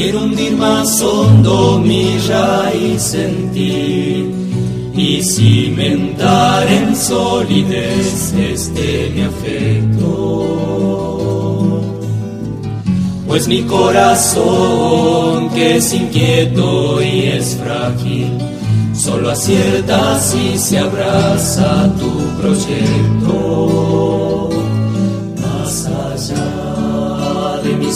Quiero hundir más hondo mi raíz en ti y cimentar en solidez este mi afecto. Pues mi corazón, que es inquieto y es frágil, solo acierta si se abraza tu proyecto.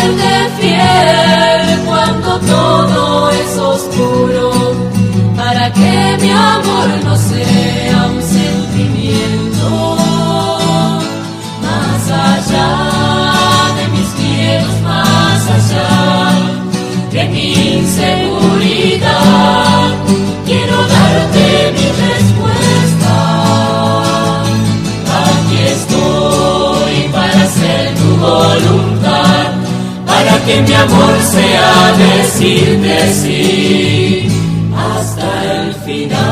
Dame ser de fiel cuando todo es oscuro, para que mi amor no sea un sentimiento más allá de mis miedos, más allá de mi inseguridad. Quiero darte mi que mi amor sea decirte sí hasta el final.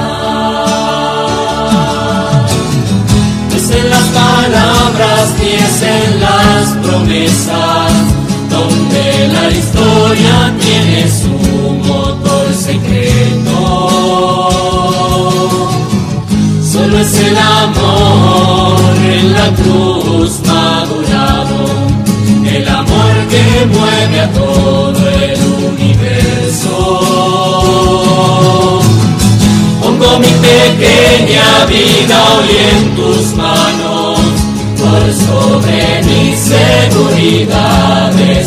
es en las palabras ni es en las promesas, donde la historia tiene su motor secreto. Solo es el amor en la cruz amor que mueve a todo el universo. Pongo mi pequeña vida hoy en tus manos, por sobre mis seguridades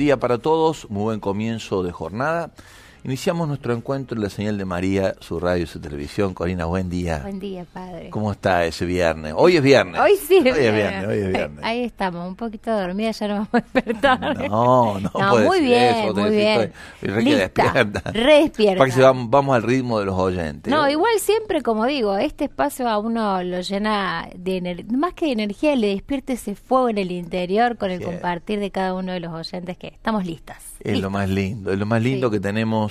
día, para todos, muy buen comienzo de jornada. Iniciamos nuestro encuentro en la señal de María, su radio y su televisión. Corina, buen día. Buen día, padre. ¿Cómo está ese viernes? Hoy es viernes. Hoy sí. Hoy es viernes, hoy es viernes. Ahí, estamos, un poquito dormida, ya nos vamos a despertar. No, no, no muy bien, muy bien. Estoy, re despierta. Re despierta. Para que vamos, vamos, al ritmo de los oyentes. No, igual siempre, como digo, este espacio a uno lo llena de más que de energía, le despierta ese fuego en el interior con el compartir de cada uno de los oyentes que estamos listas. Es lo más lindo, es lo más lindo que tenemos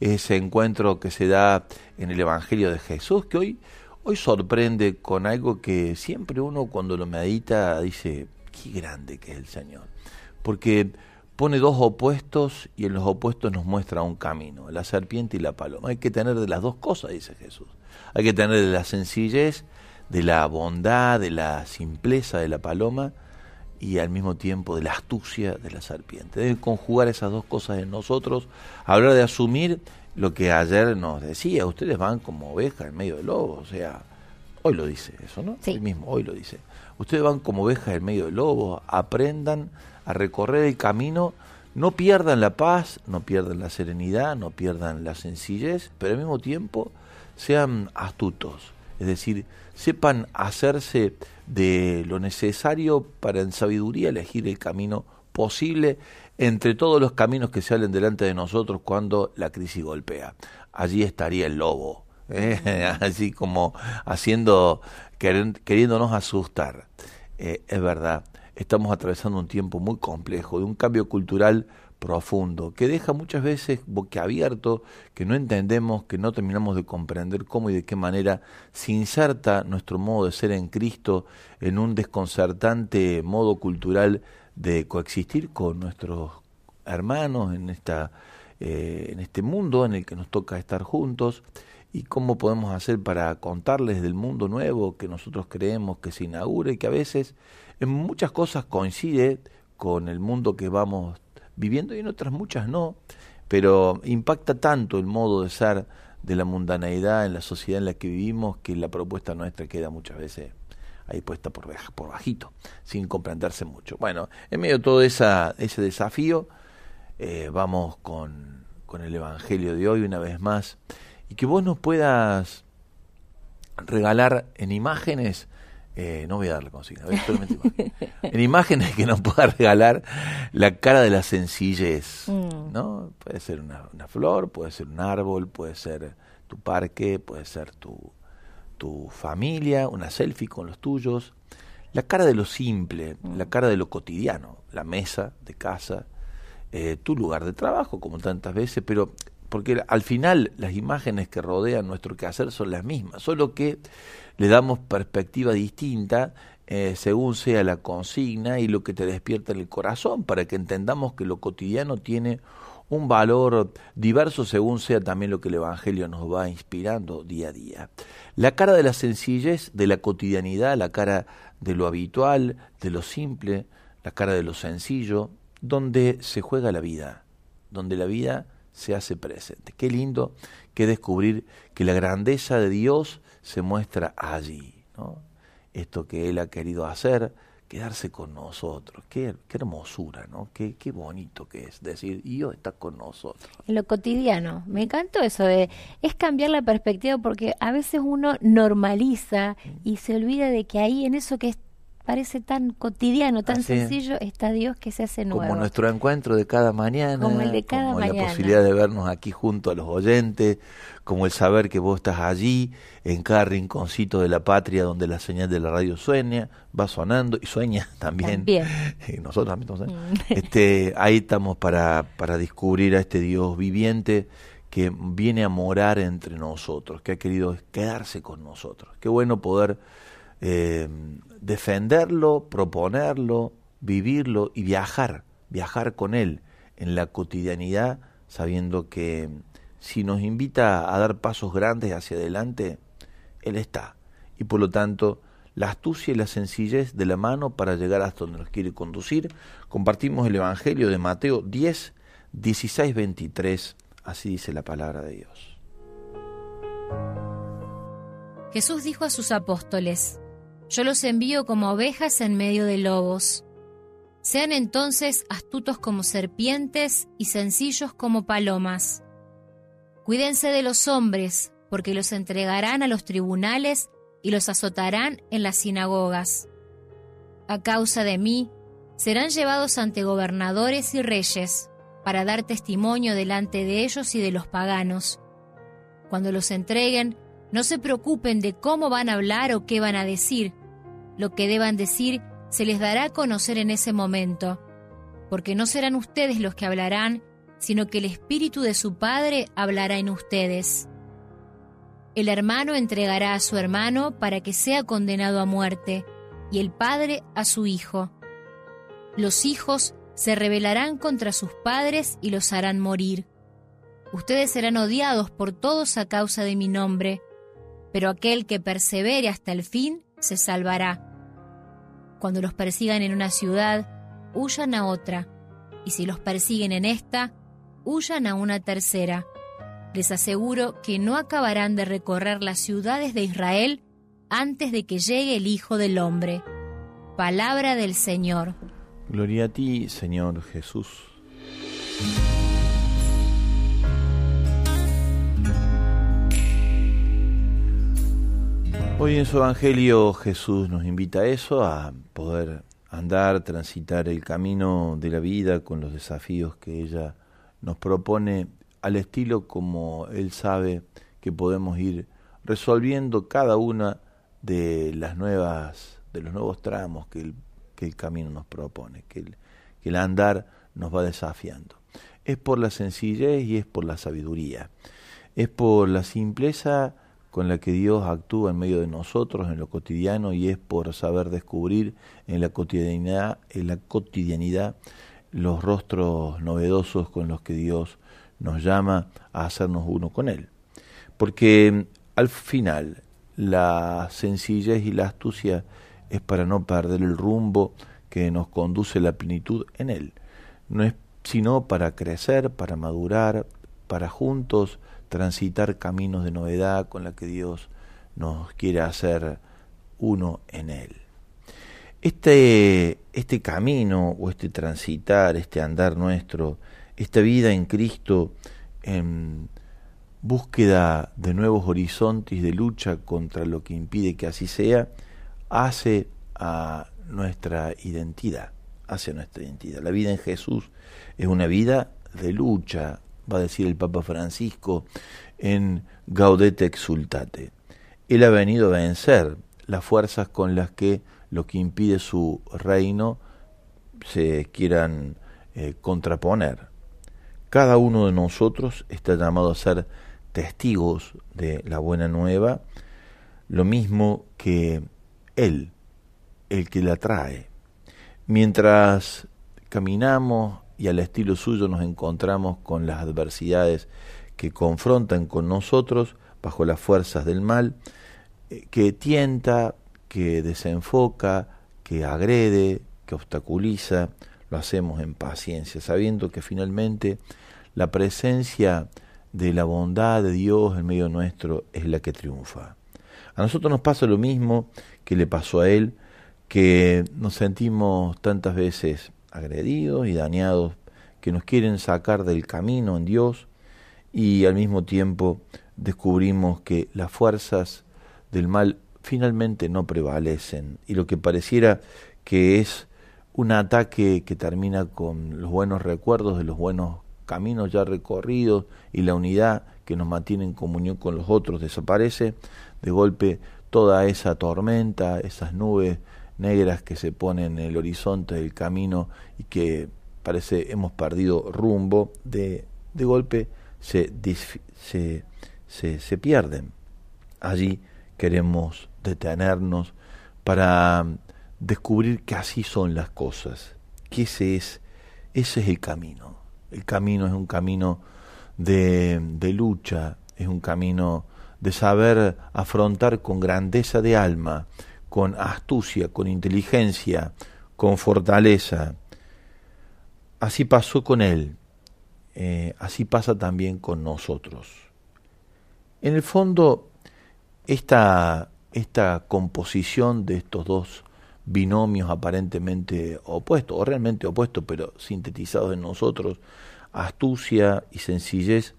ese encuentro que se da en el Evangelio de Jesús, que hoy, hoy sorprende con algo que siempre uno cuando lo medita dice, qué grande que es el Señor. Porque pone dos opuestos y en los opuestos nos muestra un camino, la serpiente y la paloma. Hay que tener de las dos cosas, dice Jesús. Hay que tener de la sencillez, de la bondad, de la simpleza de la paloma y al mismo tiempo de la astucia de la serpiente. Debe conjugar esas dos cosas en nosotros, hablar de asumir lo que ayer nos decía, ustedes van como ovejas en medio del lobo, o sea, hoy lo dice eso, ¿no? Sí. mismo, hoy lo dice. Ustedes van como ovejas en medio del lobo, aprendan a recorrer el camino, no pierdan la paz, no pierdan la serenidad, no pierdan la sencillez, pero al mismo tiempo sean astutos, es decir, sepan hacerse de lo necesario para en sabiduría elegir el camino posible entre todos los caminos que salen delante de nosotros cuando la crisis golpea. Allí estaría el lobo, ¿eh? así como haciendo, queriéndonos asustar. Eh, es verdad, estamos atravesando un tiempo muy complejo, de un cambio cultural profundo, que deja muchas veces boquiabierto, que no entendemos, que no terminamos de comprender cómo y de qué manera se inserta nuestro modo de ser en Cristo en un desconcertante modo cultural de coexistir con nuestros hermanos en esta eh, en este mundo en el que nos toca estar juntos y cómo podemos hacer para contarles del mundo nuevo que nosotros creemos que se inaugure y que a veces en muchas cosas coincide con el mundo que vamos viviendo y en otras muchas no, pero impacta tanto el modo de ser de la mundaneidad en la sociedad en la que vivimos que la propuesta nuestra queda muchas veces ahí puesta por, por bajito, sin comprenderse mucho. Bueno, en medio de todo esa, ese desafío, eh, vamos con, con el Evangelio de hoy una vez más, y que vos nos puedas regalar en imágenes eh, no voy a darle consigna, en imágenes que nos pueda regalar la cara de la sencillez, mm. ¿no? Puede ser una, flor, puede ser un árbol, puede ser tu parque, puede ser tu, tu familia, una selfie con los tuyos, la cara de lo simple, la mm. cara de lo cotidiano, la mesa de casa, eh, tu lugar de trabajo, como tantas veces, pero porque al final las imágenes que rodean nuestro quehacer son las mismas, solo que le damos perspectiva distinta eh, según sea la consigna y lo que te despierta en el corazón, para que entendamos que lo cotidiano tiene un valor diverso según sea también lo que el Evangelio nos va inspirando día a día. La cara de la sencillez, de la cotidianidad, la cara de lo habitual, de lo simple, la cara de lo sencillo, donde se juega la vida, donde la vida se hace presente. Qué lindo que descubrir que la grandeza de Dios se muestra allí, ¿no? Esto que Él ha querido hacer, quedarse con nosotros. Qué, qué hermosura, ¿no? Qué, qué bonito que es decir, Dios está con nosotros. Lo cotidiano, me encantó eso de, es cambiar la perspectiva porque a veces uno normaliza y se olvida de que ahí en eso que es parece tan cotidiano, tan sencillo, está Dios que se hace nuevo. Como nuestro encuentro de cada mañana, como el de cada como la posibilidad de vernos aquí junto a los oyentes, como el saber que vos estás allí, en cada rinconcito de la patria donde la señal de la radio sueña, va sonando y sueña también. Y nosotros también. Mm. Este, ahí estamos para, para descubrir a este Dios viviente que viene a morar entre nosotros, que ha querido quedarse con nosotros. Qué bueno poder eh, defenderlo, proponerlo, vivirlo y viajar, viajar con él en la cotidianidad, sabiendo que si nos invita a dar pasos grandes hacia adelante, él está. Y por lo tanto, la astucia y la sencillez de la mano para llegar hasta donde nos quiere conducir. Compartimos el Evangelio de Mateo 10, 16, 23. Así dice la palabra de Dios. Jesús dijo a sus apóstoles, yo los envío como ovejas en medio de lobos. Sean entonces astutos como serpientes y sencillos como palomas. Cuídense de los hombres, porque los entregarán a los tribunales y los azotarán en las sinagogas. A causa de mí, serán llevados ante gobernadores y reyes, para dar testimonio delante de ellos y de los paganos. Cuando los entreguen, no se preocupen de cómo van a hablar o qué van a decir. Lo que deban decir se les dará a conocer en ese momento, porque no serán ustedes los que hablarán, sino que el Espíritu de su Padre hablará en ustedes. El hermano entregará a su hermano para que sea condenado a muerte, y el padre a su hijo. Los hijos se rebelarán contra sus padres y los harán morir. Ustedes serán odiados por todos a causa de mi nombre, pero aquel que persevere hasta el fin se salvará. Cuando los persigan en una ciudad, huyan a otra, y si los persiguen en esta, huyan a una tercera. Les aseguro que no acabarán de recorrer las ciudades de Israel antes de que llegue el Hijo del Hombre. Palabra del Señor. Gloria a ti, Señor Jesús. Hoy en su Evangelio Jesús nos invita a eso, a poder andar, transitar el camino de la vida con los desafíos que ella nos propone al estilo como Él sabe que podemos ir resolviendo cada una de las nuevas, de los nuevos tramos que el, que el camino nos propone, que el, que el andar nos va desafiando. Es por la sencillez y es por la sabiduría. Es por la simpleza con la que Dios actúa en medio de nosotros en lo cotidiano y es por saber descubrir en la cotidianidad, en la cotidianidad los rostros novedosos con los que Dios nos llama a hacernos uno con Él. Porque al final la sencillez y la astucia es para no perder el rumbo que nos conduce la plenitud en Él. No es sino para crecer, para madurar, para juntos transitar caminos de novedad con la que Dios nos quiere hacer uno en Él. Este, este camino o este transitar, este andar nuestro, esta vida en Cristo, en búsqueda de nuevos horizontes de lucha contra lo que impide que así sea, hace a nuestra identidad, hace a nuestra identidad. La vida en Jesús es una vida de lucha, va a decir el Papa Francisco en Gaudete Exultate. Él ha venido a vencer las fuerzas con las que lo que impide su reino se quieran eh, contraponer. Cada uno de nosotros está llamado a ser testigos de la buena nueva, lo mismo que Él, el que la trae. Mientras caminamos y al estilo suyo nos encontramos con las adversidades que confrontan con nosotros bajo las fuerzas del mal, eh, que tienta, que desenfoca, que agrede, que obstaculiza, lo hacemos en paciencia, sabiendo que finalmente la presencia de la bondad de Dios en medio nuestro es la que triunfa. A nosotros nos pasa lo mismo que le pasó a él, que nos sentimos tantas veces agredidos y dañados, que nos quieren sacar del camino en Dios y al mismo tiempo descubrimos que las fuerzas del mal finalmente no prevalecen y lo que pareciera que es un ataque que termina con los buenos recuerdos de los buenos caminos ya recorridos y la unidad que nos mantiene en comunión con los otros desaparece, de golpe toda esa tormenta, esas nubes negras que se ponen en el horizonte del camino y que parece hemos perdido rumbo, de, de golpe se, se, se, se pierden. Allí queremos detenernos para descubrir que así son las cosas, que ese es, ese es el camino. El camino es un camino de, de lucha, es un camino de saber afrontar con grandeza de alma con astucia, con inteligencia, con fortaleza. Así pasó con él, eh, así pasa también con nosotros. En el fondo, esta, esta composición de estos dos binomios aparentemente opuestos, o realmente opuestos, pero sintetizados en nosotros, astucia y sencillez,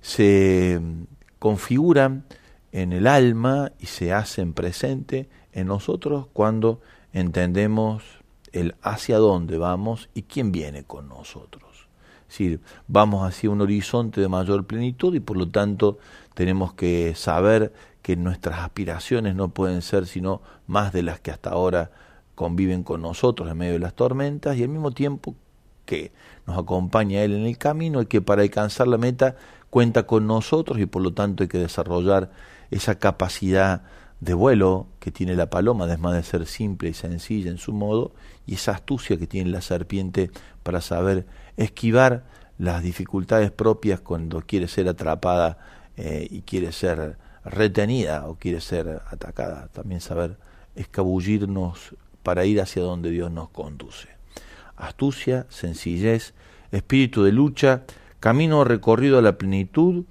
se configuran en el alma y se hacen presente en nosotros cuando entendemos el hacia dónde vamos y quién viene con nosotros. Es decir, vamos hacia un horizonte de mayor plenitud y por lo tanto tenemos que saber que nuestras aspiraciones no pueden ser sino más de las que hasta ahora conviven con nosotros en medio de las tormentas y al mismo tiempo que nos acompaña Él en el camino y que para alcanzar la meta cuenta con nosotros y por lo tanto hay que desarrollar esa capacidad de vuelo que tiene la paloma, además de ser simple y sencilla en su modo, y esa astucia que tiene la serpiente para saber esquivar las dificultades propias cuando quiere ser atrapada eh, y quiere ser retenida o quiere ser atacada. También saber escabullirnos para ir hacia donde Dios nos conduce. Astucia, sencillez, espíritu de lucha, camino recorrido a la plenitud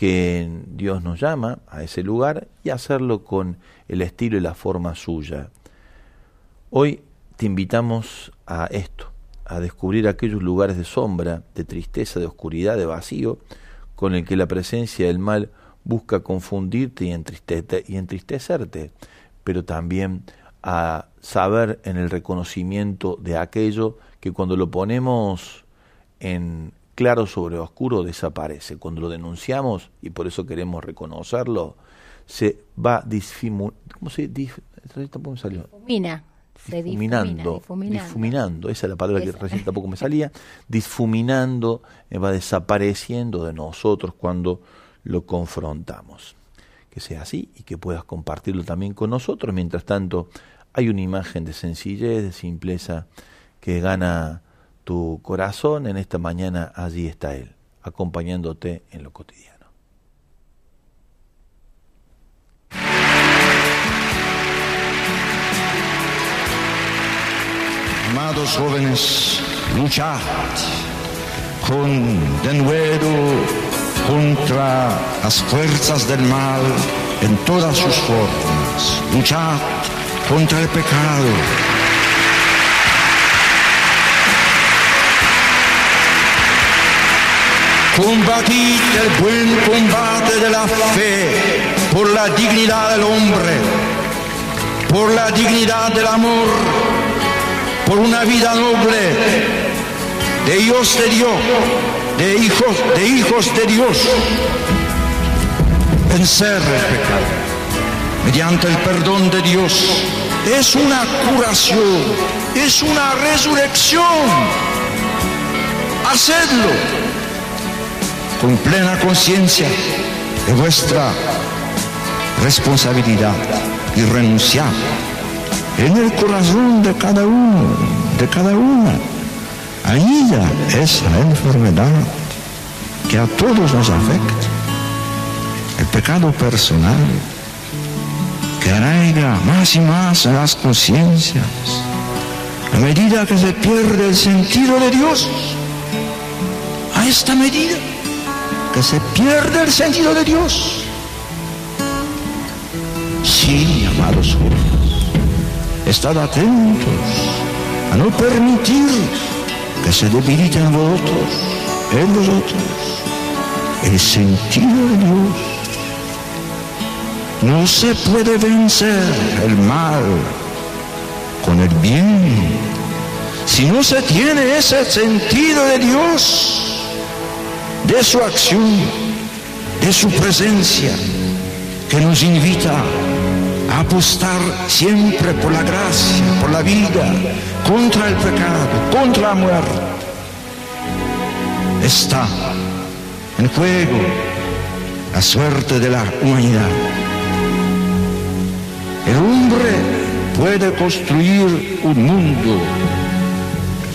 que Dios nos llama a ese lugar y hacerlo con el estilo y la forma suya. Hoy te invitamos a esto, a descubrir aquellos lugares de sombra, de tristeza, de oscuridad, de vacío, con el que la presencia del mal busca confundirte y, y entristecerte, pero también a saber en el reconocimiento de aquello que cuando lo ponemos en claro sobre oscuro desaparece. Cuando lo denunciamos, y por eso queremos reconocerlo, se va disfimu ¿cómo se salió? Difumina. Se difuminando, difuminando, esa es la palabra que recién tampoco me salía, difuminando, eh, va desapareciendo de nosotros cuando lo confrontamos. Que sea así y que puedas compartirlo también con nosotros. Mientras tanto, hay una imagen de sencillez, de simpleza que gana tu corazón, en esta mañana allí está Él, acompañándote en lo cotidiano. Amados jóvenes, luchad con denuedo contra las fuerzas del mal en todas sus formas. Luchad contra el pecado Combatid el buen combate de la fe por la dignidad del hombre, por la dignidad del amor, por una vida noble, de hijos de Dios, de hijos, de hijos de Dios. Vencer el pecado mediante el perdón de Dios es una curación, es una resurrección. Hacedlo con plena conciencia de vuestra responsabilidad y renunciar en el corazón de cada uno, de cada una. Anida esa enfermedad que a todos nos afecta, el pecado personal que arraiga más y más en las conciencias a medida que se pierde el sentido de Dios. A esta medida que se pierde el sentido de Dios. Sí, amados jóvenes, estad atentos a no permitir que se debiliten en vosotros, en vosotros, el sentido de Dios. No se puede vencer el mal con el bien si no se tiene ese sentido de Dios de su acción, de su presencia, que nos invita a apostar siempre por la gracia, por la vida, contra el pecado, contra la muerte. Está en juego la suerte de la humanidad. El hombre puede construir un mundo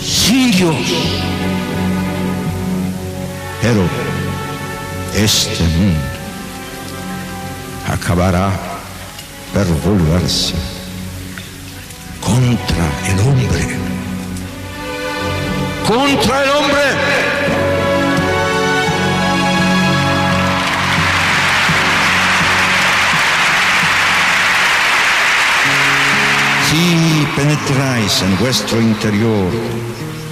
sin Dios pero este mundo acabará por volverse contra el hombre. Contra el hombre. Si penetráis en vuestro interior,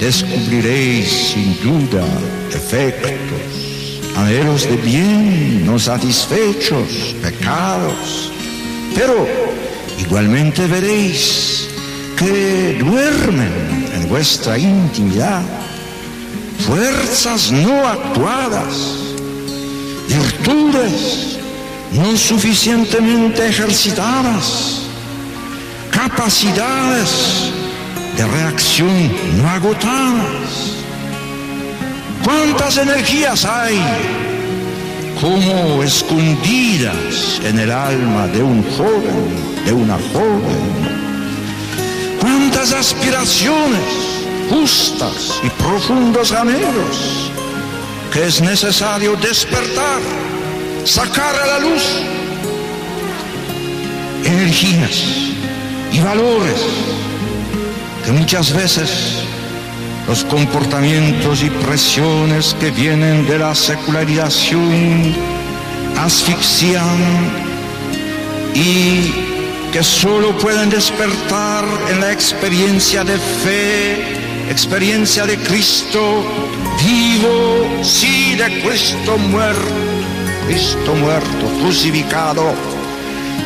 descubriréis sin duda defectos, anhelos de bien no satisfechos, pecados, pero igualmente veréis que duermen en vuestra intimidad fuerzas no actuadas, virtudes no suficientemente ejercitadas, capacidades de reacción no agotadas. ¿Cuántas energías hay como escondidas en el alma de un joven, de una joven? ¿Cuántas aspiraciones? justas y profundos anhelos que es necesario despertar, sacar a la luz energías y valores que muchas veces los comportamientos y presiones que vienen de la secularización asfixian y que solo pueden despertar en la experiencia de fe experiencia de Cristo vivo, sí de Cristo muerto, Cristo muerto, crucificado,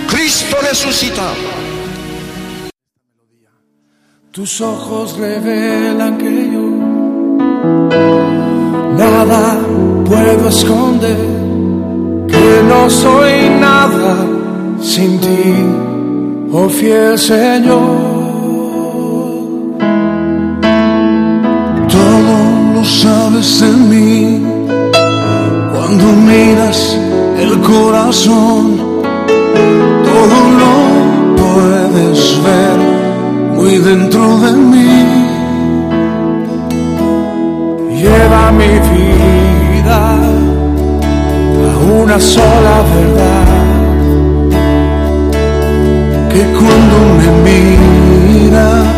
Cristo resucitado. Tus ojos revelan que yo nada puedo esconder, que no soy nada sin ti, oh fiel Señor. sabes de mí. Cuando miras el corazón, todo lo puedes ver dentro de mí. Lleva mi vida a una sola verdad. Que cuando me miras,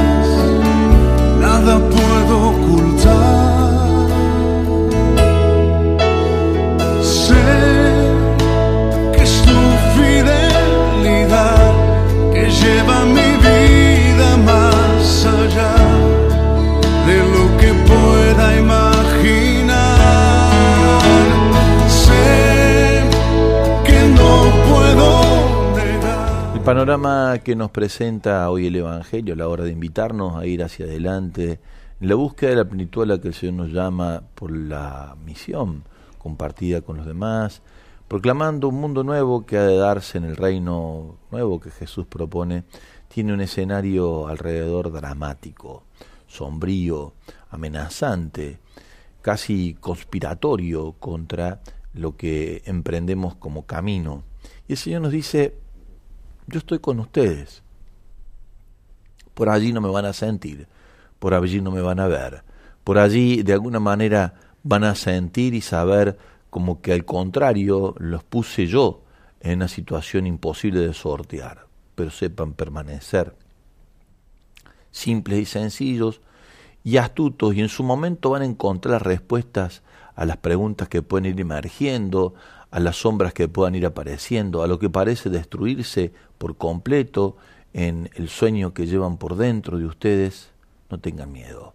panorama que nos presenta hoy el Evangelio a la hora de invitarnos a ir hacia adelante en la búsqueda de la plenitud a la que el Señor nos llama por la misión compartida con los demás, proclamando un mundo nuevo que ha de darse en el reino nuevo que Jesús propone, tiene un escenario alrededor dramático, sombrío, amenazante, casi conspiratorio contra lo que emprendemos como camino. Y el Señor nos dice, yo estoy con ustedes. Por allí no me van a sentir, por allí no me van a ver, por allí de alguna manera van a sentir y saber como que al contrario los puse yo en una situación imposible de sortear, pero sepan permanecer simples y sencillos y astutos y en su momento van a encontrar respuestas a las preguntas que pueden ir emergiendo, a las sombras que puedan ir apareciendo, a lo que parece destruirse por completo en el sueño que llevan por dentro de ustedes, no tengan miedo.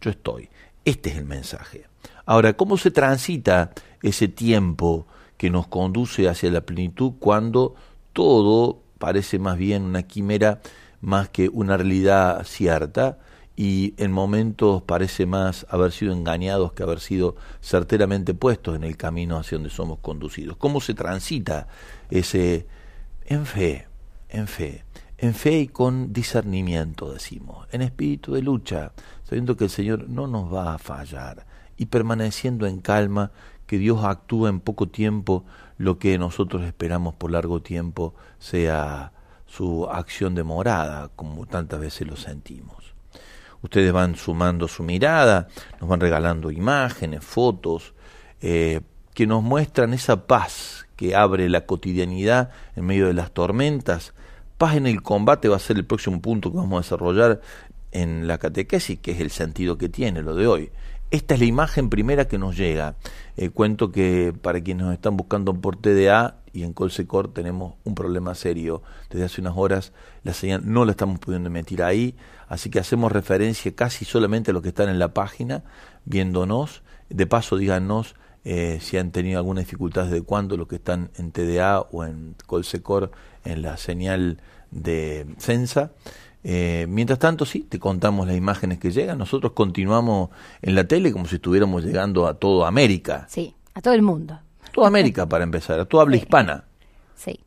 Yo estoy. Este es el mensaje. Ahora, ¿cómo se transita ese tiempo que nos conduce hacia la plenitud cuando todo parece más bien una quimera más que una realidad cierta? Y en momentos parece más haber sido engañados que haber sido certeramente puestos en el camino hacia donde somos conducidos. ¿Cómo se transita ese en fe, en fe, en fe y con discernimiento, decimos, en espíritu de lucha, sabiendo que el Señor no nos va a fallar y permaneciendo en calma, que Dios actúa en poco tiempo lo que nosotros esperamos por largo tiempo sea su acción de morada, como tantas veces lo sentimos. Ustedes van sumando su mirada, nos van regalando imágenes, fotos, eh, que nos muestran esa paz que abre la cotidianidad en medio de las tormentas. Paz en el combate va a ser el próximo punto que vamos a desarrollar en la catequesis, que es el sentido que tiene lo de hoy. Esta es la imagen primera que nos llega. Eh, cuento que para quienes nos están buscando por TDA y en Colsecor tenemos un problema serio. Desde hace unas horas la señal no la estamos pudiendo emitir ahí, así que hacemos referencia casi solamente a los que están en la página viéndonos. De paso, díganos eh, si han tenido alguna dificultad desde cuándo los que están en TDA o en Colsecor en la señal de Censa. Eh, mientras tanto, sí, te contamos las imágenes que llegan. Nosotros continuamos en la tele como si estuviéramos llegando a toda América. Sí, a todo el mundo. Toda América, para empezar, a toda habla hispana. Sí.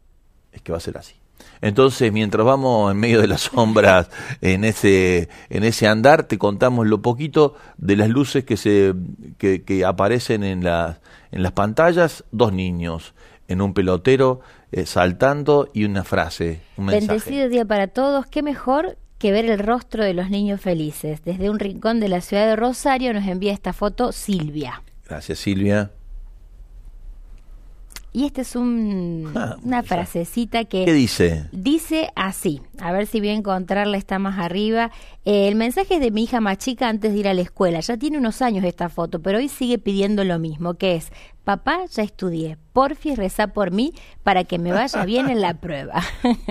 Es que va a ser así. Entonces, mientras vamos en medio de las sombras en ese en ese andar, te contamos lo poquito de las luces que se que, que aparecen en las en las pantallas, dos niños en un pelotero eh, saltando y una frase, un mensaje. Bendecido día para todos, qué mejor que ver el rostro de los niños felices. Desde un rincón de la ciudad de Rosario nos envía esta foto Silvia. Gracias, Silvia. Y esta es un, Ah, una frasecita que ¿Qué dice? dice así, a ver si voy a encontrarla, está más arriba. Eh, el mensaje es de mi hija más chica antes de ir a la escuela. Ya tiene unos años esta foto, pero hoy sigue pidiendo lo mismo, que es, papá, ya estudié, porfis reza por mí para que me vaya bien en la prueba.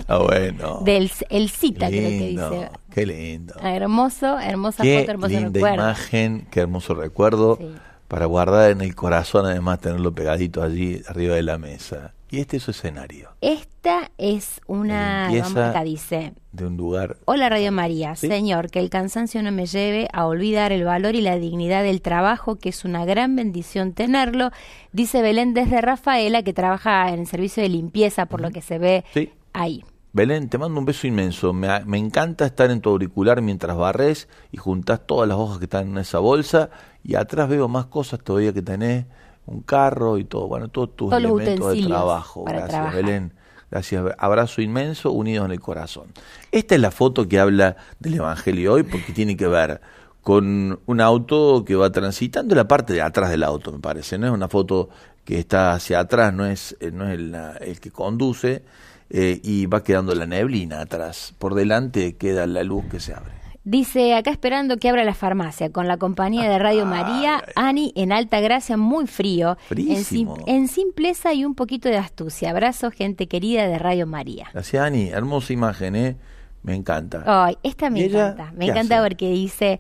Ah, bueno. Del el cita, creo que dice. Qué lindo. Hermoso, hermosa Qué foto, hermoso linda recuerdo. imagen, qué hermoso recuerdo. Sí. Para guardar en el corazón, además, tenerlo pegadito allí arriba de la mesa. Y este es su escenario, Esta es una, Limpieza. vamos acá dice, de un lugar. Hola Radio María, ¿Sí? Señor, que el cansancio no me lleve a olvidar el valor y la dignidad del trabajo, que es una gran bendición tenerlo. Dice Belén desde Rafaela, que trabaja en el servicio de limpieza, por lo que se ve Sí. ahí. Belén, te mando un beso inmenso. Me, me encanta estar en tu auricular mientras barres y juntás todas las hojas que están en esa bolsa. Y atrás veo más cosas todavía que tenés, un carro y todo. Bueno, todos tus Todos elementos de trabajo. Gracias, trabajar. Belén. Gracias. Abrazo inmenso, unidos en el corazón. Esta es la foto que habla del Evangelio hoy porque tiene que ver con un auto que va transitando la parte de atrás del auto, me parece. No es una foto que está hacia atrás, no es, eh, no es el que conduce eh, y va quedando la neblina atrás. Por delante queda la luz que se abre. Dice, acá esperando que abra la farmacia, con la compañía de Radio María, Ani en Alta Gracia, muy frío, en, sim- en simpleza y un poquito de astucia. Abrazo, gente querida de Radio María. Gracias, Ani. Hermosa imagen, ¿eh? Me encanta. Ay, esta me ¿Y ella encanta. Me encanta hace? porque dice,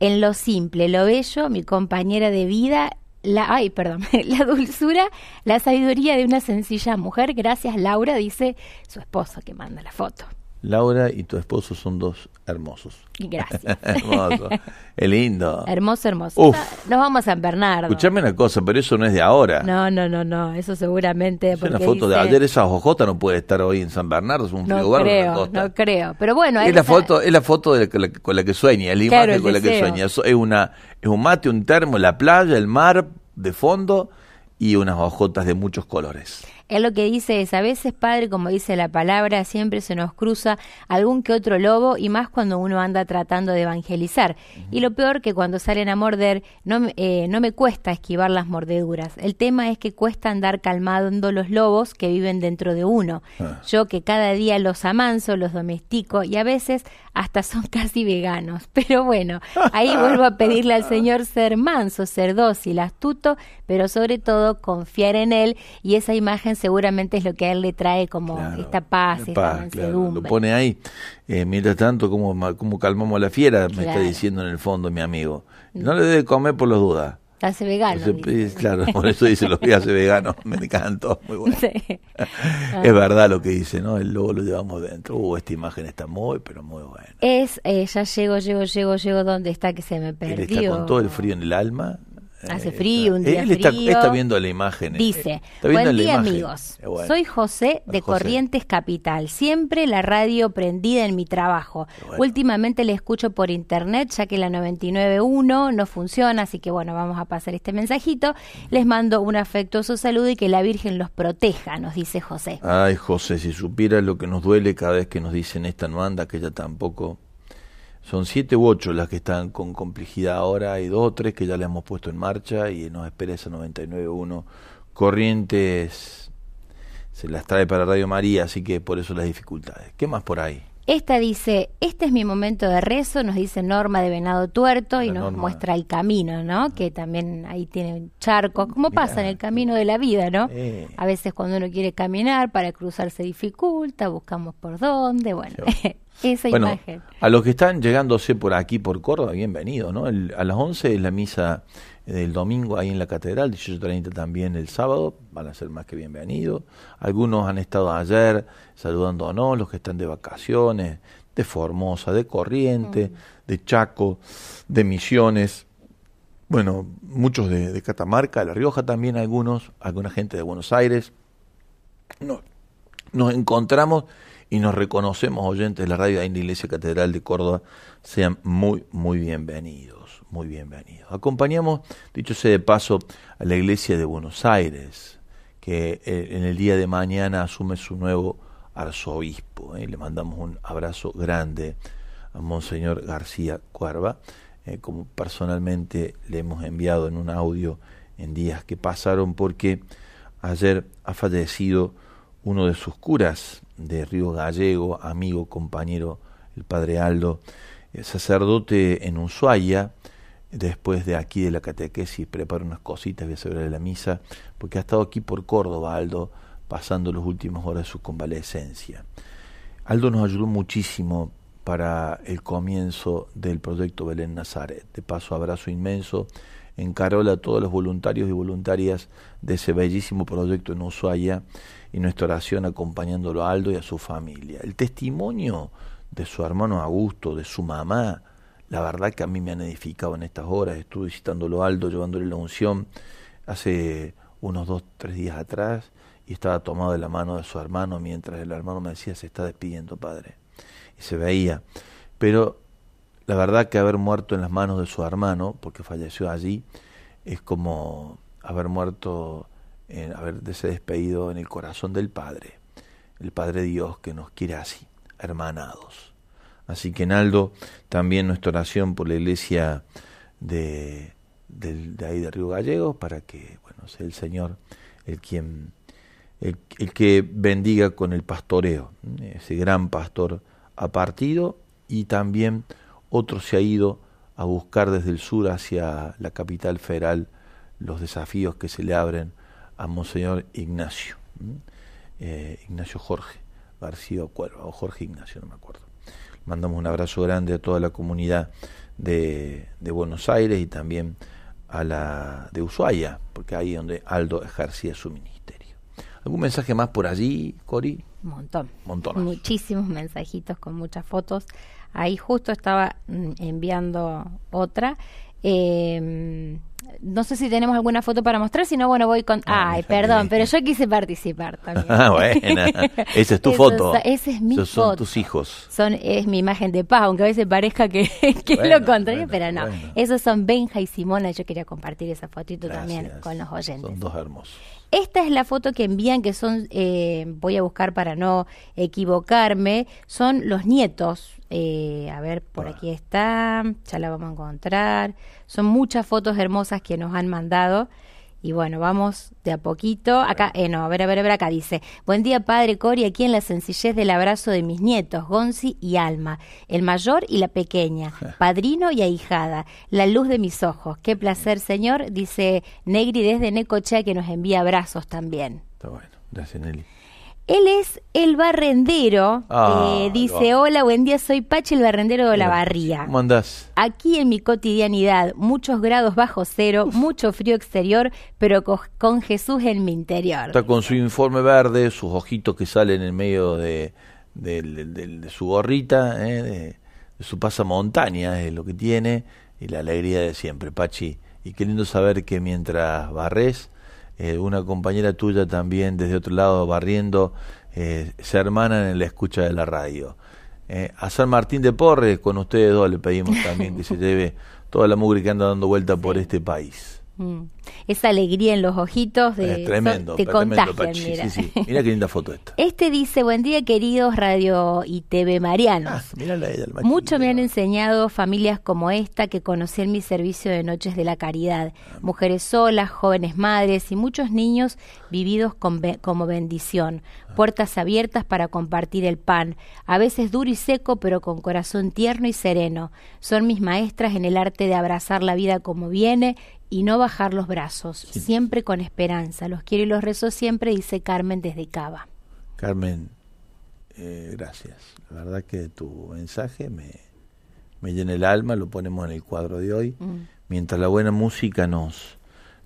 en lo simple, lo bello, mi compañera de vida, la, ay, perdón, la dulzura, la sabiduría de una sencilla mujer. Gracias, Laura, dice su esposo que manda la foto. Laura y tu esposo son dos hermosos. Gracias. Hermoso. Es lindo. hermoso, hermoso. Uf. Nos vamos a San Bernardo. Escuchame una cosa, pero eso no es de ahora. No, no, no, no, eso seguramente. es una foto de ayer. Esa ojota no puede estar hoy en San Bernardo. Es un No creo, no creo. Pero bueno, Es la está- foto, es la foto de la, con la que sueña, es la Claro, imagen el con la que sueña. Es una, es un mate, un termo, la playa, el mar de fondo y unas hojotas de muchos colores. Él lo que dice es, a veces, padre, como dice la palabra, siempre se nos cruza algún que otro lobo y más cuando uno anda tratando de evangelizar. Y lo peor que cuando salen a morder, no, me- eh, no me cuesta esquivar las mordeduras. El tema es que cuesta andar calmando los lobos que viven dentro de uno. Ah. Yo que cada día los amanso, los domestico y a veces hasta son casi veganos. Pero bueno, ahí vuelvo a pedirle al Señor ser manso, ser dócil, astuto, pero sobre todo confiar en Él y esa imagen seguramente es lo que a Él le trae como Claro, esta paz, esta paz, claro. Lo pone ahí. Eh, mientras tanto, ¿cómo, cómo calmamos a la fiera? Me está diciendo en el fondo mi amigo. No le debe comer por las dudas. Hace vegano. Entonces, claro, por eso dice los días veganos. Me encantó, muy bueno. Sí. Es verdad lo que dice, ¿no? El lobo lo llevamos dentro. Uh, esta imagen está muy, pero muy buena. Es, eh, ya llego, llego, llego, llego, ¿dónde está que se me Él perdió? está con todo el frío en el alma. Hace Eh, frío, un está- día Él está, frío. está viendo la imagen. eh, Dice, está viendo buen día amigos, Eh, bueno. soy José de José. Corrientes Capital, siempre la radio prendida en mi trabajo. bueno. Últimamente le escucho por internet ya que la 99.1 no funciona, así que bueno, vamos a pasar este mensajito. Les mando un afectuoso saludo y que la Virgen los proteja, nos dice José. Ay, José, si supieras lo que nos duele cada vez que nos dicen esta no anda, aquella tampoco. Son siete u ocho las que están con complejidad ahora, hay dos o tres que ya le hemos puesto en marcha y nos espera esa 99.1. Corrientes se las trae para Radio María, así que por eso las dificultades. ¿Qué más por ahí? Esta dice, este es mi momento de rezo, nos dice Norma de Venado Tuerto y nos muestra el camino, ¿no? Que también ahí tiene charcos, como pasa en el camino de la vida, ¿no? A veces cuando uno quiere caminar para cruzar se dificulta, buscamos por dónde, bueno, esa imagen. A los que están llegándose por aquí, por Córdoba, bienvenido, ¿no? a las 11 es la misa del domingo ahí en la catedral, 18.30 también el sábado, van a ser más que bienvenidos. Algunos han estado ayer saludándonos, los que están de vacaciones, de Formosa, de Corriente, mm. de Chaco, de Misiones, bueno, muchos de, Catamarca, de La Rioja también algunos, alguna gente de Buenos Aires. nos encontramos y nos reconocemos oyentes de la radio de la Iglesia Catedral de Córdoba, sean muy, muy bienvenidos muy bienvenido. Acompañamos, dicho sea de paso, a la Iglesia de Buenos Aires, que eh, en el día de mañana asume su nuevo arzobispo. ¿eh? Le mandamos un abrazo grande a Monseñor García Cuerva, eh, como personalmente le hemos enviado en un audio en días que pasaron, porque ayer ha fallecido uno de sus curas de Río Gallego, amigo, compañero, el padre Aldo, sacerdote en Ushuaia, después de aquí de la catequesis preparo unas cositas, voy a celebrar la misa, porque ha estado aquí por Córdoba Aldo, pasando las últimas horas de su convalecencia. Aldo nos ayudó muchísimo para el comienzo del proyecto Belén Nazaret. De paso, abrazo inmenso en Carola a todos los voluntarios y voluntarias de ese bellísimo proyecto en Ushuaia y nuestra oración acompañándolo a Aldo y a su familia. El testimonio de su hermano Augusto, de su mamá, la verdad que a mí me han edificado en estas horas. Estuve visitándolo Aldo, llevándole la unción hace unos dos, tres días atrás y estaba tomado de la mano de su hermano mientras el hermano me decía, se está despidiendo, padre. Y se veía. Pero la verdad que haber muerto en las manos de su hermano, porque falleció allí, es como haber muerto, en, haberse despedido en el corazón del Padre, el Padre Dios que nos quiere así, hermanados. Así que Naldo, también nuestra oración por la iglesia de, ahí de Río Gallegos, para que bueno sea el Señor el quien el, que bendiga con el pastoreo. Ese gran pastor ha partido y también otro se ha ido a buscar desde el sur hacia la capital federal los desafíos que se le abren a Monseñor Ignacio, eh, Ignacio Jorge García Cuerva, o Jorge Ignacio, no me acuerdo. Mandamos un abrazo grande a toda la comunidad de, de Buenos Aires y también a la de Ushuaia, porque ahí es donde Aldo ejercía su ministerio. ¿Algún mensaje más por allí, Cori? Un montón. Muchísimos mensajitos con muchas fotos. Ahí justo estaba mm, enviando otra. Eh, no sé si tenemos alguna foto para mostrar, si no, bueno, voy con... Ah, Ay, perdón, pero yo quise participar también. Ah, bueno, esa es tu foto. Esa es mi Esos son tus hijos. Son, es mi imagen de paz, aunque a veces parezca que, que es lo contrario, pero no. Esos son Benja y Simona, yo quería compartir esa fotito también con los oyentes. Son dos hermosos. Esta es la foto que envían, que son, eh, voy a buscar para no equivocarme, son los nietos. Eh, a ver, por aquí está, ya la vamos a encontrar. Son muchas fotos hermosas que nos han mandado. Y bueno, vamos de a poquito. Acá, eh, no, a ver, a ver, a ver, acá dice, buen día padre Cori, aquí en la sencillez del abrazo de mis nietos, Gonzi y Alma, el mayor y la pequeña, padrino y ahijada, la luz de mis ojos. Qué placer, señor, dice Negri desde Necochea que nos envía abrazos también. Está bueno, gracias Nelly. Él es el barrendero. Ah, eh, dice, hola, buen día, soy Pachi, el barrendero de la barría. ¿Cómo andás? Aquí en mi cotidianidad, muchos grados bajo cero, mucho frío exterior, pero con, Jesús en mi interior. Está con su informe verde, sus ojitos que salen en medio de, su gorrita, eh, de, su pasamontaña, es lo que tiene, y la alegría de siempre, Pachi. Y qué lindo saber que mientras barres eh, una compañera tuya también desde otro lado barriendo, eh, se hermanan en la escucha de la radio. Eh, a San Martín de Porres, con ustedes dos le pedimos también que se lleve toda la mugre que anda dando vuelta por este país. Mm. Esa alegría en los ojitos de tremendo, te contagian, mira. Sí, sí. mira qué linda foto esta. Este dice, buen día queridos radio y TV Marianos. Ah, ella, el Mucho me han enseñado familias como esta que conocí en mi servicio de Noches de la Caridad. Mujeres solas, jóvenes madres y muchos niños vividos como bendición. Puertas abiertas para compartir el pan, a veces duro y seco, pero con corazón tierno y sereno. Son mis maestras en el arte de abrazar la vida como viene y no bajar los brazos, siempre con esperanza. Los quiero y los rezo siempre, dice Carmen desde Cava. Carmen, eh, gracias. La verdad que tu mensaje me, me, llena el alma, lo ponemos en el cuadro de hoy. Mm. Mientras la buena música nos,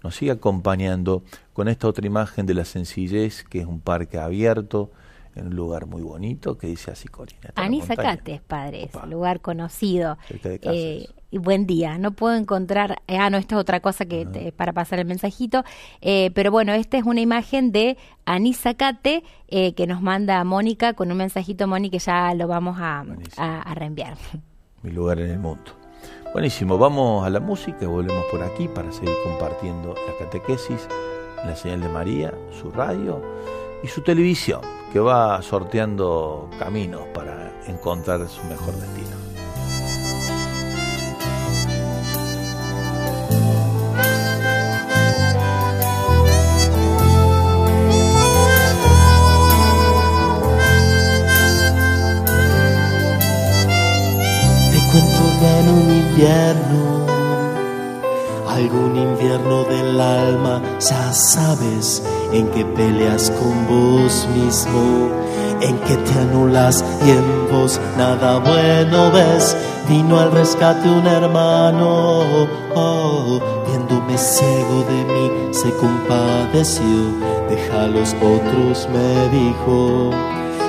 nos sigue acompañando con esta otra imagen de la sencillez, que es un parque abierto, en un lugar muy bonito que dice así Corina. Anizacate, padre, es lugar conocido. Eh, y buen día, no puedo encontrar, eh, ah, no, esta es otra cosa que para pasar el mensajito, eh, pero bueno, esta es una imagen de Anizacate que nos manda Mónica con un mensajito, Mónica, que ya lo vamos a, a, reenviar. Mi lugar en el mundo. Buenísimo, vamos a la música, volvemos por aquí para seguir compartiendo la catequesis, la señal de María, su radio y su televisión, que va sorteando caminos para encontrar su mejor destino. Invierno, algún invierno del alma, ya sabes en que peleas con vos mismo, en que te anulas y en vos nada bueno ves. Vino al rescate un hermano, oh, viéndome ciego de mí, se compadeció. Deja a los otros, me dijo,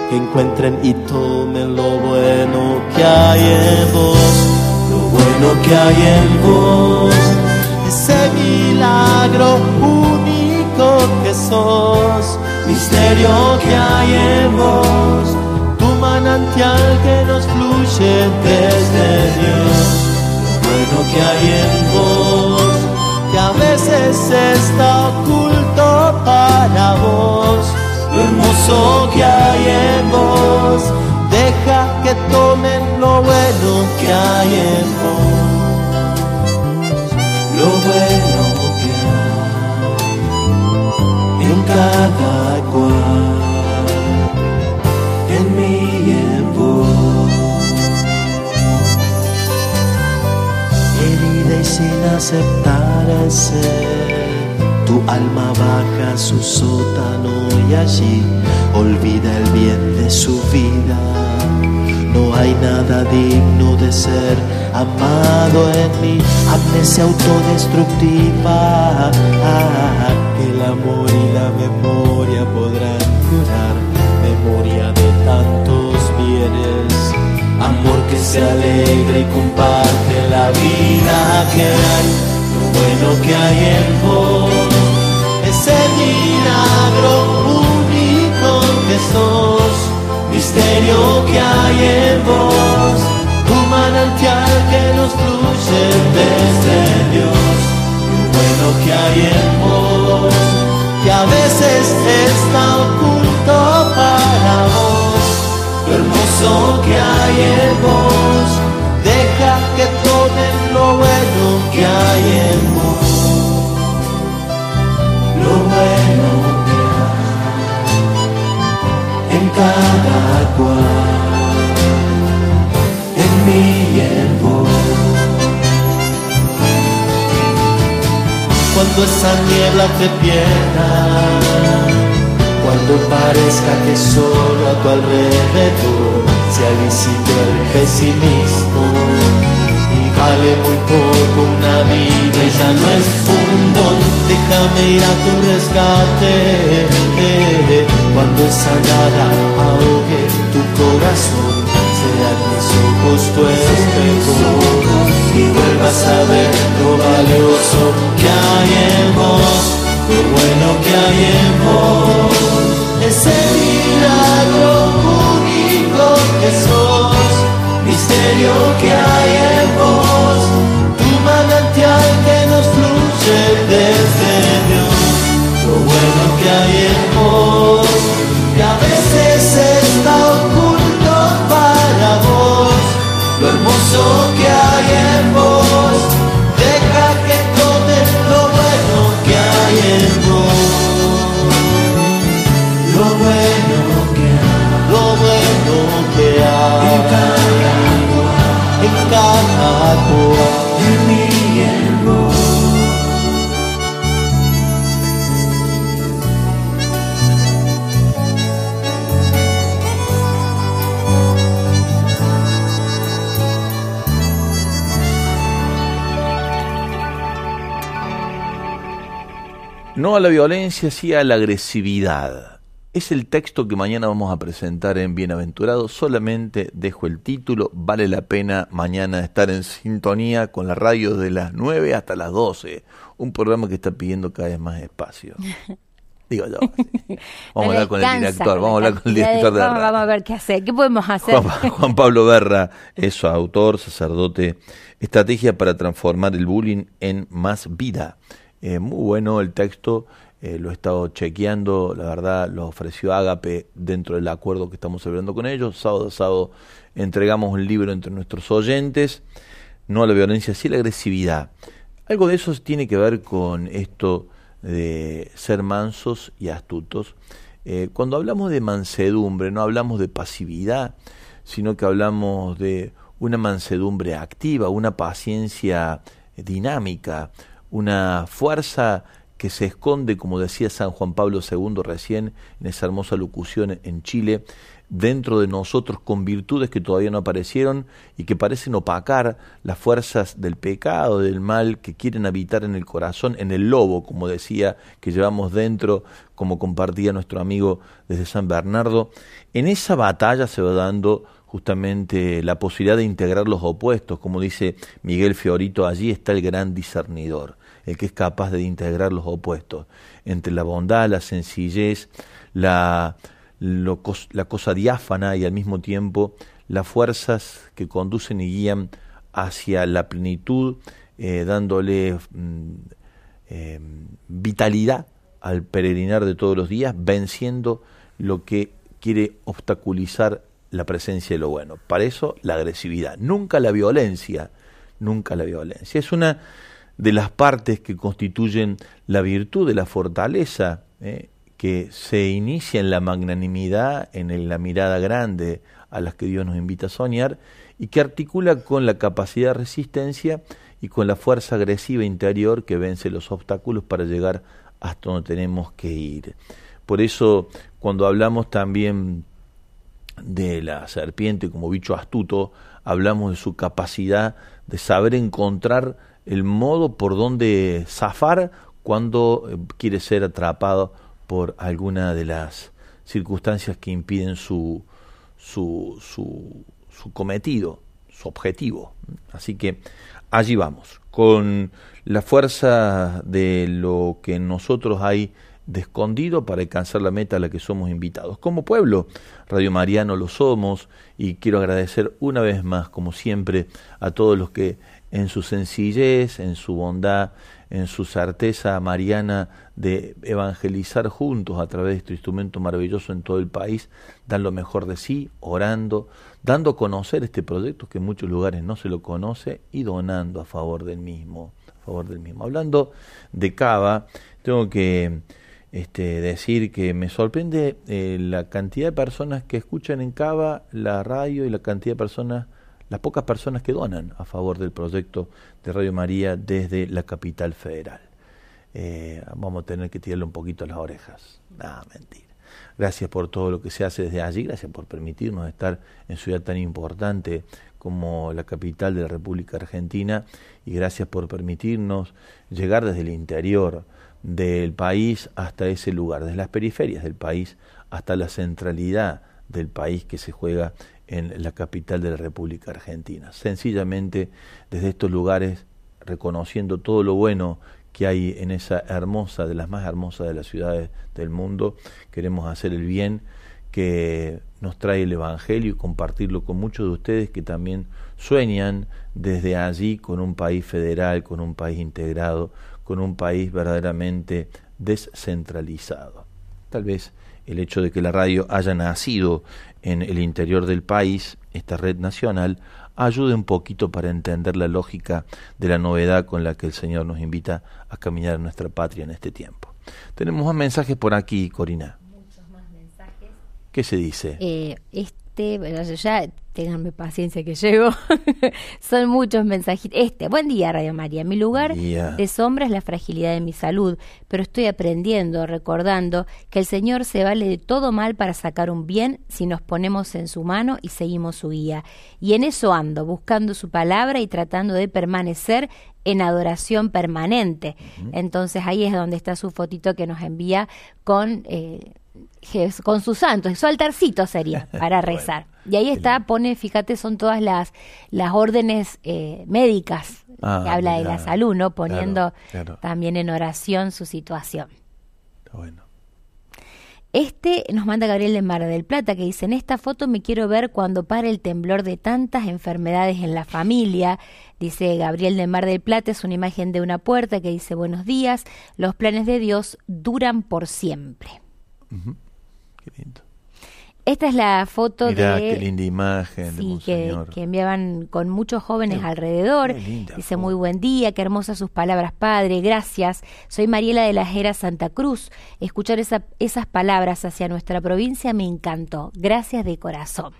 que encuentren y tomen lo bueno que hay en vos, bueno que hay en vos, ese milagro que sos, misterio que hay en vos, tu manantial que nos fluye desde Dios, bueno que hay en vos, que a veces está oculto para vos, lo hermoso que hay en vos, deja que tomen lo bueno que hay en vos, lo bueno cada cual en mí y en vos. Y sin aceptar el ser, tu alma baja su sótano y allí olvida el bien de su vida. No hay nada digno de ser amado en mí, amnesia autodestructiva el amor y la memoria podrán curar, memoria de tantos bienes, amor que se alegra y comparte la vida que hay, lo bueno que hay en vos, ese milagro único que sos, misterio que hay en vos, tu manantial que nos fluye desde Dios, lo bueno que hay en vos que a veces está oculto para vos. Lo hermoso que hay en vos, deja que tomen lo bueno que hay en vos. Cuando esa niebla te pierda, cuando parezca que solo a tu alrededor se ha visitado el pesimismo. Y vale muy poco una vida y ya no es un déjame ir a tu rescate, cuando esa nada ahogue tu corazón, mis ojos tu espejo y vuelvas a ver lo valioso que hay en vos, lo bueno que hay en vos. Ese milagro único que sos, misterio que hay en vos, tu manantial que nos fluye desde Dios, lo bueno que hay en vos. No a la violencia, sí a la agresividad. Es el texto que mañana vamos a presentar en Bienaventurado. Solamente dejo el título. Vale la pena mañana estar en sintonía con la radio de las 9 hasta las 12. Un programa que está pidiendo cada vez más espacio. Digo yo. Vamos a hablar con el director. Vamos a hablar con el director de, vamos, vamos, a ver qué hacer. ¿Qué podemos hacer? Juan, Pablo Berra es su autor, sacerdote. Estrategia para transformar el bullying en más vida. Eh, muy bueno el texto, eh, lo he estado chequeando, la verdad lo ofreció Ágape dentro del acuerdo que estamos celebrando con ellos. Sábado a sábado entregamos un libro entre nuestros oyentes, no a la violencia, sí a la agresividad. Algo de eso tiene que ver con esto de ser mansos y astutos. Eh, cuando hablamos de mansedumbre, no hablamos de pasividad, sino que hablamos de una mansedumbre activa, una paciencia dinámica, una fuerza que se esconde, como decía San Juan Pablo II recién en esa hermosa locución en Chile, dentro de nosotros con virtudes que todavía no aparecieron y que parecen opacar las fuerzas del pecado, del mal que quieren habitar en el corazón, en el lobo, como decía, que llevamos dentro, como compartía nuestro amigo desde San Bernardo. En esa batalla se va dando justamente la posibilidad de integrar los opuestos, como dice Miguel Fiorito, allí está el gran discernidor, el que es capaz de integrar los opuestos, entre la bondad, la sencillez, la, la cosa diáfana y al mismo tiempo las fuerzas que conducen y guían hacia la plenitud, eh, dándole mm, eh, vitalidad al peregrinar de todos los días, venciendo lo que quiere obstaculizar la presencia de lo bueno. Para eso la agresividad, nunca la violencia, nunca la violencia. Es una de las partes que constituyen la virtud de la fortaleza, ¿eh? que se inicia en la magnanimidad, en la mirada grande a las que Dios nos invita a soñar, y que articula con la capacidad de resistencia y con la fuerza agresiva interior que vence los obstáculos para llegar hasta donde tenemos que ir. Por eso, cuando hablamos también de la serpiente como bicho astuto, hablamos de su capacidad de saber encontrar el modo por donde zafar cuando eh, quiere ser atrapado por alguna de las circunstancias que impiden su, su, su, su cometido, su objetivo. Así que allí vamos, con la fuerza de lo que en nosotros hay de escondido para alcanzar la meta a la que somos invitados. Como pueblo, Radio Mariano lo somos y quiero agradecer una vez más, como siempre, a todos los que en su sencillez, en su bondad, en su certeza mariana de evangelizar juntos a través de este instrumento maravilloso en todo el país, dan lo mejor de sí, orando, dando a conocer este proyecto que en muchos lugares no se lo conoce y donando a favor del mismo, a favor del mismo. Hablando de Cava, tengo que este, decir que me sorprende eh, la cantidad de personas que escuchan en Cava la radio y la cantidad de personas, las pocas personas que donan a favor del proyecto de Radio María desde la capital federal. Eh, vamos a tener que tirarle un poquito las orejas. Nada, mentira. Gracias por todo lo que se hace desde allí, gracias por permitirnos estar en ciudad tan importante como la capital de la República Argentina y gracias por permitirnos llegar desde el interior del país hasta ese lugar, desde las periferias del país hasta la centralidad del país que se juega en la capital de la República Argentina. Sencillamente desde estos lugares, reconociendo todo lo bueno que hay en esa hermosa, de las más hermosas de las ciudades del mundo, queremos hacer el bien que nos trae el Evangelio y compartirlo con muchos de ustedes que también sueñan desde allí con un país federal, con un país integrado, con un país verdaderamente descentralizado. Tal vez el hecho de que la radio haya nacido en el interior del país, esta red nacional, ayude un poquito para entender la lógica de la novedad con la que el Señor nos invita a caminar en nuestra patria en este tiempo. Tenemos más mensajes por aquí, Corina. Muchos más mensajes. ¿Qué se dice? Eh, este, ya Ténganme paciencia que llego. Son muchos mensajitos. Este, buen día Radio María. Mi lugar de sombra es la fragilidad de mi salud, pero estoy aprendiendo, recordando que el Señor se vale de todo mal para sacar un bien si nos ponemos en su mano y seguimos su guía. Y en eso ando, buscando su palabra y tratando de permanecer en adoración permanente. Entonces ahí es donde está su fotito que nos envía con... Eh, con sus santos, su altarcito sería para rezar. y ahí está, pone, fíjate, son todas las, las órdenes eh, médicas ah, que habla de la salud, ¿no? Poniendo también en oración su situación. bueno. Este nos manda Gabriel de Mar del Plata que dice, en esta foto me quiero ver cuando para el temblor de tantas enfermedades en la familia. Dice Gabriel de Mar del Plata, es una imagen de una puerta que dice, buenos días, los planes de Dios duran por siempre. Qué lindo. Esta es la foto Mirá, de. qué linda imagen. Sí, que, que, enviaban con muchos jóvenes alrededor. Dice: Muy buen día, qué hermosas sus palabras, padre. Gracias. Soy Mariela de la Jera Santa Cruz. Escuchar esa, esas palabras hacia nuestra provincia me encantó. Gracias de corazón.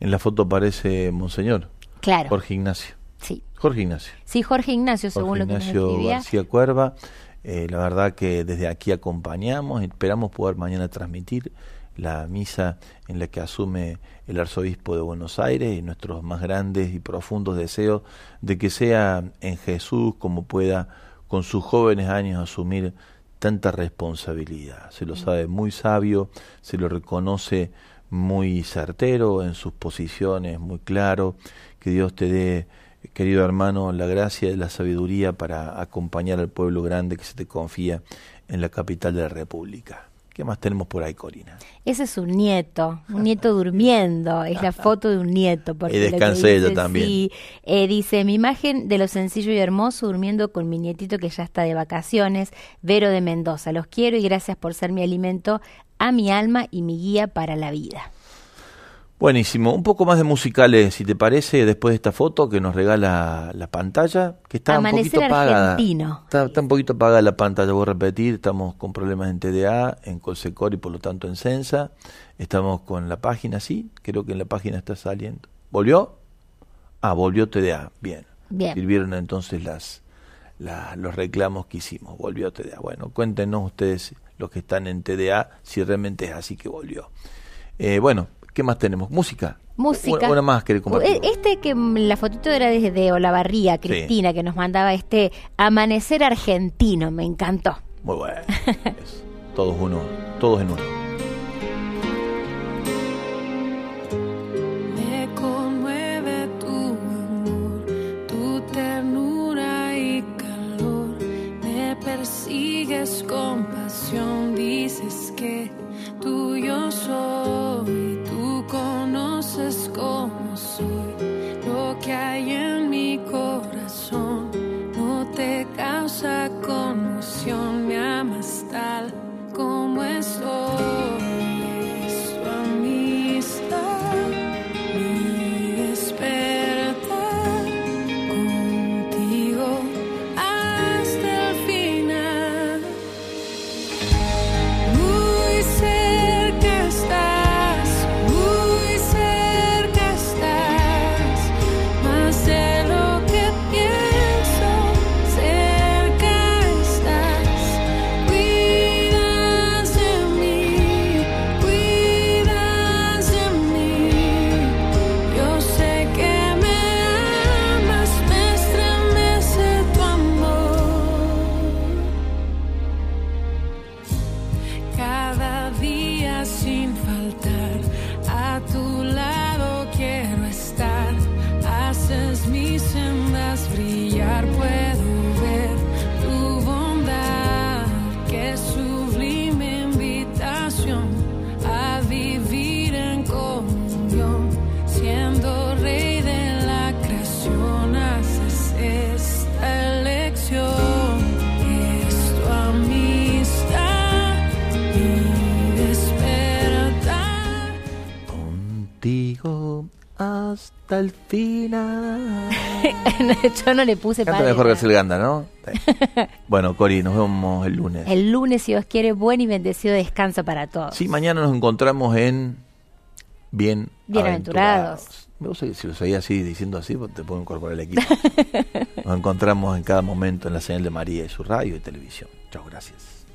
En la foto aparece Monseñor. Claro. Jorge Ignacio. Sí. Jorge Ignacio. Sí, Jorge Ignacio, según lo que nos escribía. García Cuerva. Eh, la verdad que desde aquí acompañamos, esperamos poder mañana transmitir la misa en la que asume el arzobispo de Buenos Aires y nuestros más grandes y profundos deseos de que sea en Jesús como pueda con sus jóvenes años asumir tanta responsabilidad. Se lo sabe muy sabio, se lo reconoce muy certero en sus posiciones, muy claro. Que Dios te dé querido hermano, la gracia y la sabiduría para acompañar al pueblo grande que se te confía en la capital de la República. ¿Qué más tenemos por ahí, Corina? Ese es un nieto, un nieto durmiendo, es la foto de un nieto. y descansé ella también. Sí, eh, dice, mi imagen de lo sencillo y hermoso durmiendo con mi nietito que ya está de vacaciones, Vero de Mendoza. Los quiero y gracias por ser mi alimento a mi alma y mi guía para la vida. Buenísimo, un poco más de musicales, si te parece, después de esta foto que nos regala la pantalla, que está un poquito apagada. Está, está, un poquito apagada la pantalla, voy a repetir, estamos con problemas en TDA, en Colsecor y por lo tanto en Sensa. Estamos con la página, sí, creo que en la página está saliendo. ¿Volvió? Ah, volvió TDA, bien. Bien. Sirvieron entonces las, los reclamos que hicimos, volvió TDA. Bueno, cuéntenos ustedes los que están en TDA si realmente es así que volvió. Eh, bueno, ¿Qué más tenemos? Música. Música. Una, más que compartir. Este que la fotito era desde Olavarría, Cristina, que nos mandaba este amanecer argentino, me encantó. Muy bueno. todos uno, todos en uno. Me conmueve tu amor, tu ternura y calor. Me persigues con pasión, dices que tuyo soy conoces cómo soy, lo que hay en mi corazón no te causa conmoción, me amas tal como estoy. Yo no le puse Canta mejor que el Ganda, ¿no? bueno, Cori, nos vemos el lunes. El lunes, si Dios quiere, buen y bendecido descanso para todos. Sí, mañana nos encontramos en bien bienaventurados. Me gusta que si lo seguía así, diciendo así, pues te puedo incorporar el equipo. Nos encontramos en cada momento en la señal de María y su radio y televisión. Chao, gracias.